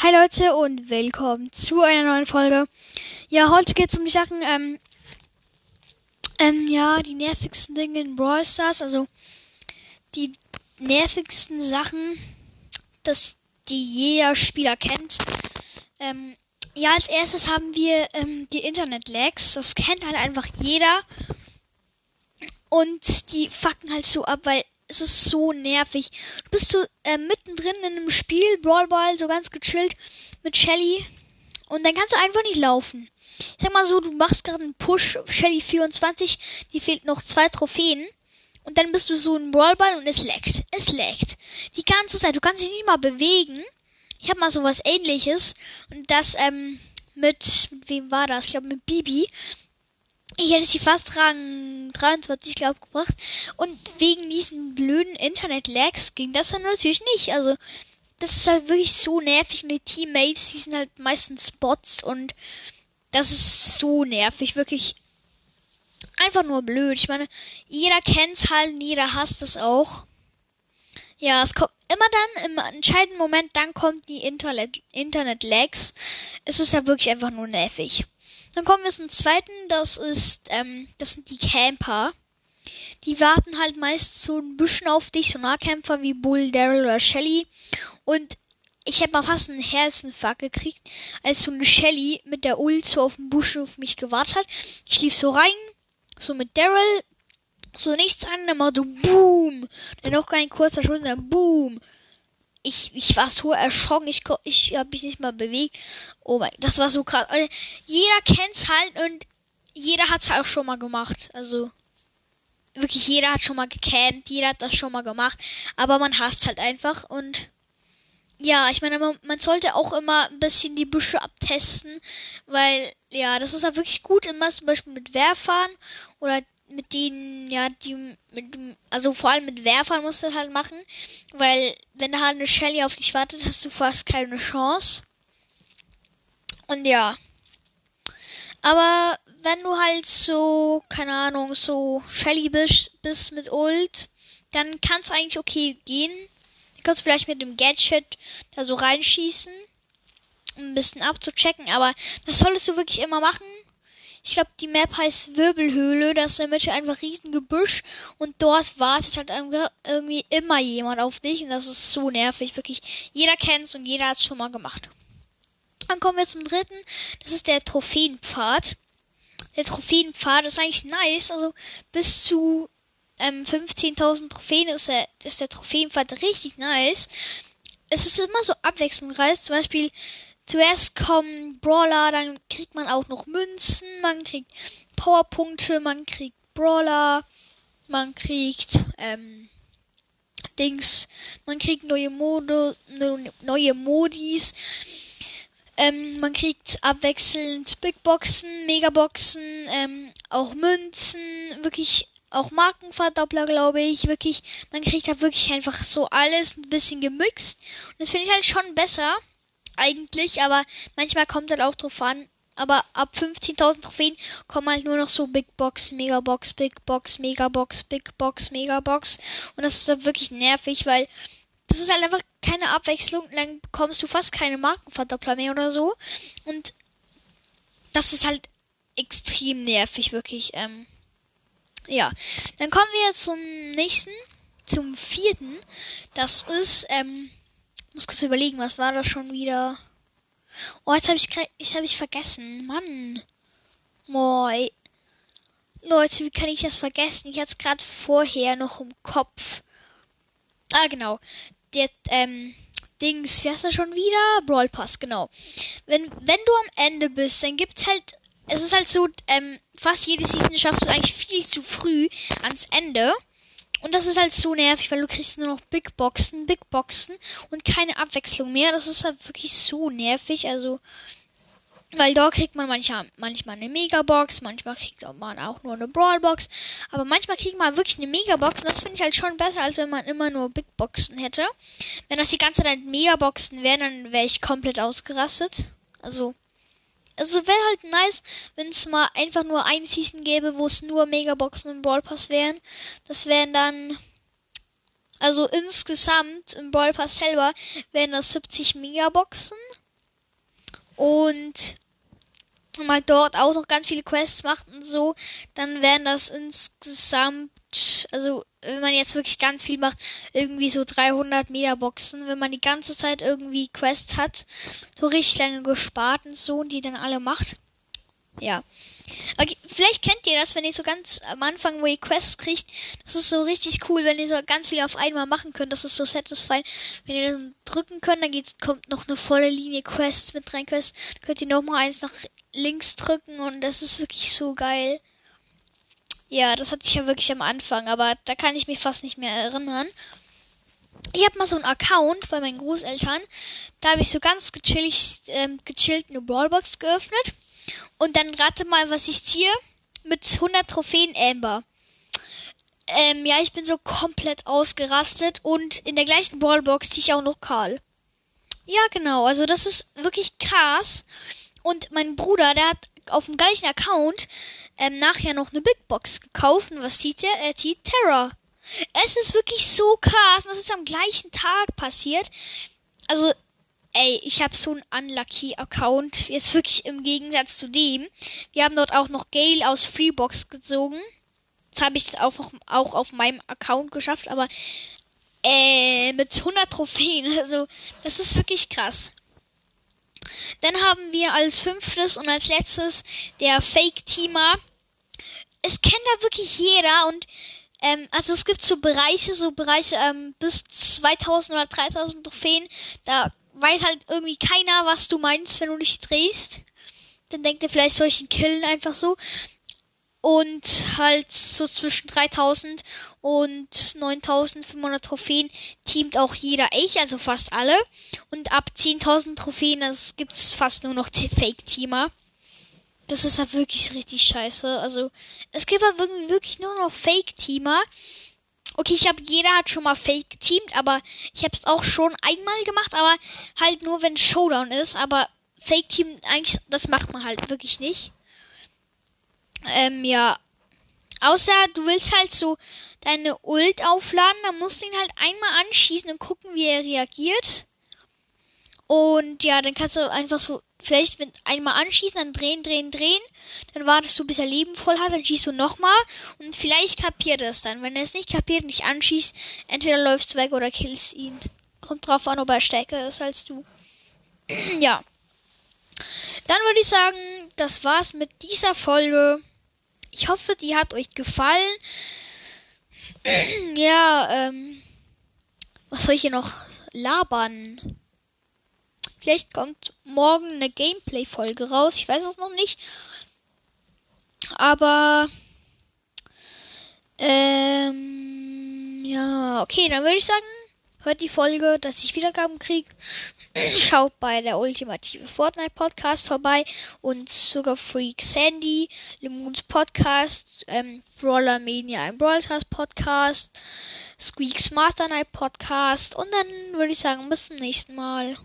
Hi Leute und willkommen zu einer neuen Folge. Ja, heute geht es um die Sachen, ähm, ähm, ja, die nervigsten Dinge in Brawl Stars, also die nervigsten Sachen, dass die jeder Spieler kennt. Ähm, ja, als erstes haben wir ähm, die Internet-Lags. Das kennt halt einfach jeder. Und die fucken halt so ab, weil es ist so nervig. Du bist so äh, mittendrin in einem Spiel, Brawl Ball, so ganz gechillt mit Shelly. Und dann kannst du einfach nicht laufen. Ich sag mal so, du machst gerade einen Push, Shelly 24, die fehlt noch zwei Trophäen. Und dann bist du so ein Brawlball und es leckt. Es leckt. Die ganze Zeit. Du kannst dich nicht mal bewegen. Ich habe mal sowas ähnliches. Und das, ähm, mit, mit wem war das? Ich glaube mit Bibi. Ich hätte sie fast Rang 23, glaube gebracht. Und wegen diesen blöden Internet-Lags ging das dann natürlich nicht. Also, das ist halt wirklich so nervig. Und die Teammates, die sind halt meistens Bots. Und das ist so nervig. Wirklich einfach nur blöd. Ich meine, jeder kennt's halt und jeder hasst es auch. Ja, es kommt immer dann, im entscheidenden Moment, dann kommt die Internet-Lags. Es ist ja wirklich einfach nur nervig. Dann kommen wir zum zweiten, das ist, ähm, das sind die Camper. Die warten halt meist so ein bisschen auf dich, so Nahkämpfer wie Bull, Daryl oder Shelly. Und ich hätte mal fast einen Herzinfarkt gekriegt, als so eine Shelly mit der Ult so auf dem Busch auf mich gewartet hat. Ich lief so rein, so mit Daryl, so nichts an, dann mal so Boom. Dann noch kein kurzer Schuss, dann Boom ich, ich war so erschrocken, ich, ich habe mich nicht mal bewegt. Oh mein, das war so krass. Also, jeder kennt's halt und jeder hat's auch schon mal gemacht. Also wirklich jeder hat schon mal gecannt, jeder hat das schon mal gemacht, aber man hasst halt einfach und ja, ich meine, man, man sollte auch immer ein bisschen die Büsche abtesten, weil ja, das ist ja wirklich gut immer zum Beispiel mit Werfern oder mit denen, ja, die, mit, also vor allem mit Werfern musst du das halt machen, weil wenn da halt eine Shelly auf dich wartet, hast du fast keine Chance. Und ja. Aber wenn du halt so, keine Ahnung, so Shelly bist, bist mit Ult, dann kann es eigentlich okay gehen. Du kannst vielleicht mit dem Gadget da so reinschießen, um ein bisschen abzuchecken, aber das solltest du wirklich immer machen ich glaube, die Map heißt Wirbelhöhle. Das ist in der Mitte einfach riesen Gebüsch und dort wartet halt irgendwie immer jemand auf dich und das ist so nervig. Wirklich, jeder kennt's und jeder hat's schon mal gemacht. Dann kommen wir zum dritten. Das ist der Trophäenpfad. Der Trophäenpfad ist eigentlich nice. Also bis zu ähm, 15.000 Trophäen ist der, ist der Trophäenpfad richtig nice. Es ist immer so abwechslungsreich. Zum Beispiel Zuerst kommen Brawler, dann kriegt man auch noch Münzen, man kriegt Powerpunkte, man kriegt Brawler, man kriegt ähm, Dings, man kriegt neue Mode, neue Modis. Ähm, man kriegt abwechselnd Big Boxen, Megaboxen, ähm, auch Münzen, wirklich auch Markenverdoppler, glaube ich. Wirklich, man kriegt da wirklich einfach so alles ein bisschen gemixt. Und das finde ich halt schon besser eigentlich, aber manchmal kommt halt auch drauf an. Aber ab 15.000 Trophäen kommen halt nur noch so Big Box, Mega Box, Big Box, Mega Box, Big Box, Mega Box. Und das ist halt wirklich nervig, weil das ist halt einfach keine Abwechslung. Dann bekommst du fast keine Markenverdoppler mehr oder so. Und das ist halt extrem nervig, wirklich. Ähm, ja, dann kommen wir zum nächsten, zum vierten. Das ist ähm, muss kurz überlegen, was war das schon wieder? Oh, jetzt habe ich ich habe ich vergessen. Mann. Moi. Leute, wie kann ich das vergessen? Ich hatte es gerade vorher noch im Kopf. Ah, genau. Der, ähm, Dings, wie heißt das schon wieder? Brawl Pass, genau. Wenn, wenn du am Ende bist, dann gibt's halt, es ist halt so, ähm, fast jede Season schaffst du eigentlich viel zu früh ans Ende. Und das ist halt so nervig, weil du kriegst nur noch Big Boxen, Big Boxen und keine Abwechslung mehr. Das ist halt wirklich so nervig. Also, weil da kriegt man manchmal, manchmal eine Megabox, manchmal kriegt man auch nur eine Brawlbox. Aber manchmal kriegt man wirklich eine Megabox. Und das finde ich halt schon besser, als wenn man immer nur Big Boxen hätte. Wenn das die ganze Zeit Megaboxen wären, dann wäre ich komplett ausgerastet. Also, also wäre halt nice, wenn es mal einfach nur ein Season gäbe, wo es nur Megaboxen und Brawl Pass wären. Das wären dann, also insgesamt im Brawl Pass selber wären das 70 Megaboxen und mal dort auch noch ganz viele Quests macht und so, dann wären das insgesamt, also wenn man jetzt wirklich ganz viel macht, irgendwie so 300 Megaboxen, wenn man die ganze Zeit irgendwie Quests hat, so richtig lange gespart und so und die dann alle macht. Ja. Okay, vielleicht kennt ihr das, wenn ihr so ganz am Anfang, wo ihr Quests kriegt, das ist so richtig cool, wenn ihr so ganz viel auf einmal machen könnt. Das ist so satisfying. Wenn ihr dann drücken könnt, dann geht's, kommt noch eine volle Linie Quests mit rein Quests. Könnt ihr noch mal eins nach links drücken und das ist wirklich so geil. Ja, das hatte ich ja wirklich am Anfang, aber da kann ich mich fast nicht mehr erinnern. Ich habe mal so einen Account bei meinen Großeltern. Da habe ich so ganz gechillig, ähm, gechillt eine Brawlbox geöffnet. Und dann rate mal, was ich ziehe. Mit 100 Trophäen Amber. Ähm, ja, ich bin so komplett ausgerastet. Und in der gleichen Ballbox ziehe ich auch noch Karl. Ja, genau. Also das ist wirklich krass. Und mein Bruder, der hat auf dem gleichen Account ähm, nachher noch eine Big Box gekauft. Und was zieht er? Er zieht Terror. Es ist wirklich so krass. Und das ist am gleichen Tag passiert. Also, ey, ich habe so einen unlucky Account. Jetzt wirklich im Gegensatz zu dem. Wir haben dort auch noch Gale aus Freebox gezogen. Das habe ich auch, auch auf meinem Account geschafft. Aber äh, mit 100 Trophäen. Also, das ist wirklich krass. Dann haben wir als fünftes und als letztes der Fake-Teamer. Es kennt da wirklich jeder und ähm, also es gibt so Bereiche, so Bereiche ähm, bis 2000 oder 3000 Trophäen. Da weiß halt irgendwie keiner, was du meinst, wenn du dich drehst. Dann denkt er vielleicht solchen killen einfach so und halt so zwischen 3000 und 9500 Trophäen teamt auch jeder ich, also fast alle. Und ab 10.000 Trophäen das gibt's fast nur noch Fake-Teamer. Das ist halt wirklich richtig scheiße. Also, es gibt halt wirklich, nur noch Fake-Teamer. Okay, ich glaube, jeder hat schon mal Fake teamt, aber ich habe es auch schon einmal gemacht, aber halt nur, wenn Showdown ist. Aber Fake Team, eigentlich, das macht man halt wirklich nicht. Ähm, ja. Außer du willst halt so deine Ult aufladen, dann musst du ihn halt einmal anschießen und gucken, wie er reagiert. Und ja, dann kannst du einfach so, vielleicht wenn einmal anschießen, dann drehen, drehen, drehen. Dann wartest du, bis er Leben voll hat, dann schießt du nochmal. Und vielleicht kapiert er es dann. Wenn er es nicht kapiert, nicht anschießt, entweder läufst du weg oder killst ihn. Kommt drauf an, ob er stärker ist als du. ja. Dann würde ich sagen, das war's mit dieser Folge. Ich hoffe, die hat euch gefallen. ja, ähm, was soll ich hier noch labern? Vielleicht kommt morgen eine Gameplay-Folge raus. Ich weiß es noch nicht. Aber, ähm, ja, okay, dann würde ich sagen, hört die Folge, dass ich Wiedergaben kriege. Schaut bei der ultimative Fortnite Podcast vorbei und Sugar Freak Sandy, Lemons Podcast, ähm, Brawler Mania, ein Brawl Stars Podcast, Squeaks Master Night Podcast und dann würde ich sagen, bis zum nächsten Mal.